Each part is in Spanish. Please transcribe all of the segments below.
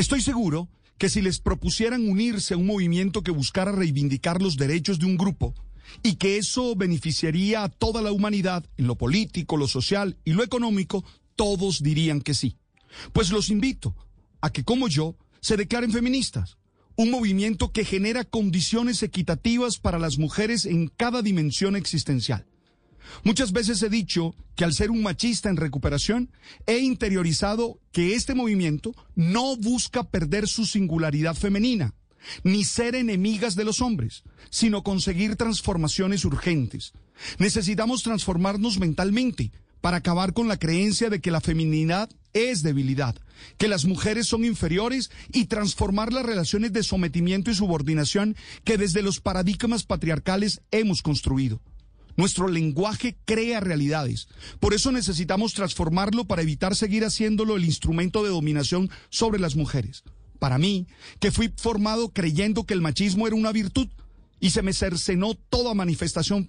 Estoy seguro que si les propusieran unirse a un movimiento que buscara reivindicar los derechos de un grupo y que eso beneficiaría a toda la humanidad en lo político, lo social y lo económico, todos dirían que sí. Pues los invito a que, como yo, se declaren feministas. Un movimiento que genera condiciones equitativas para las mujeres en cada dimensión existencial. Muchas veces he dicho que al ser un machista en recuperación, he interiorizado que este movimiento no busca perder su singularidad femenina, ni ser enemigas de los hombres, sino conseguir transformaciones urgentes. Necesitamos transformarnos mentalmente para acabar con la creencia de que la feminidad es debilidad, que las mujeres son inferiores y transformar las relaciones de sometimiento y subordinación que desde los paradigmas patriarcales hemos construido. Nuestro lenguaje crea realidades. Por eso necesitamos transformarlo para evitar seguir haciéndolo el instrumento de dominación sobre las mujeres. Para mí, que fui formado creyendo que el machismo era una virtud y se me cercenó toda manifestación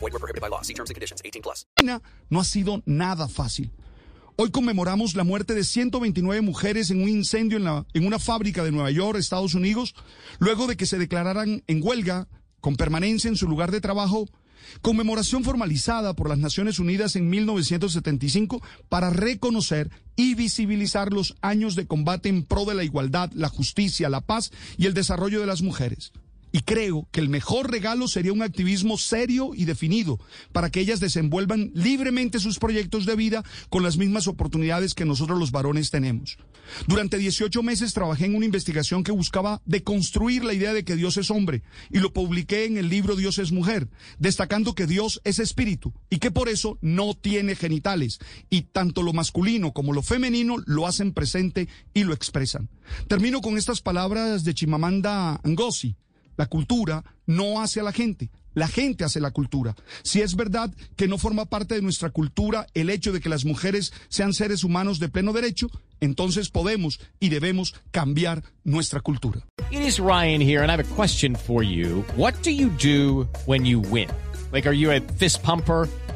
Void were prohibited by law. See terms and conditions. 18 plus. No ha sido nada fácil. Hoy conmemoramos la muerte de 129 mujeres en un incendio en, en una fábrica de Nueva York, Estados Unidos, luego de que se declararan en huelga con permanencia en su lugar de trabajo conmemoración formalizada por las Naciones Unidas en 1975 para reconocer y visibilizar los años de combate en pro de la igualdad, la justicia, la paz y el desarrollo de las mujeres. Y creo que el mejor regalo sería un activismo serio y definido para que ellas desenvuelvan libremente sus proyectos de vida con las mismas oportunidades que nosotros los varones tenemos. Durante 18 meses trabajé en una investigación que buscaba deconstruir la idea de que Dios es hombre y lo publiqué en el libro Dios es mujer, destacando que Dios es espíritu y que por eso no tiene genitales y tanto lo masculino como lo femenino lo hacen presente y lo expresan. Termino con estas palabras de Chimamanda Ngozi. La cultura no hace a la gente, la gente hace la cultura. Si es verdad que no forma parte de nuestra cultura el hecho de que las mujeres sean seres humanos de pleno derecho, entonces podemos y debemos cambiar nuestra cultura. It is Ryan here and I have a question for you. What do you do when you win? Like are you a fist pumper?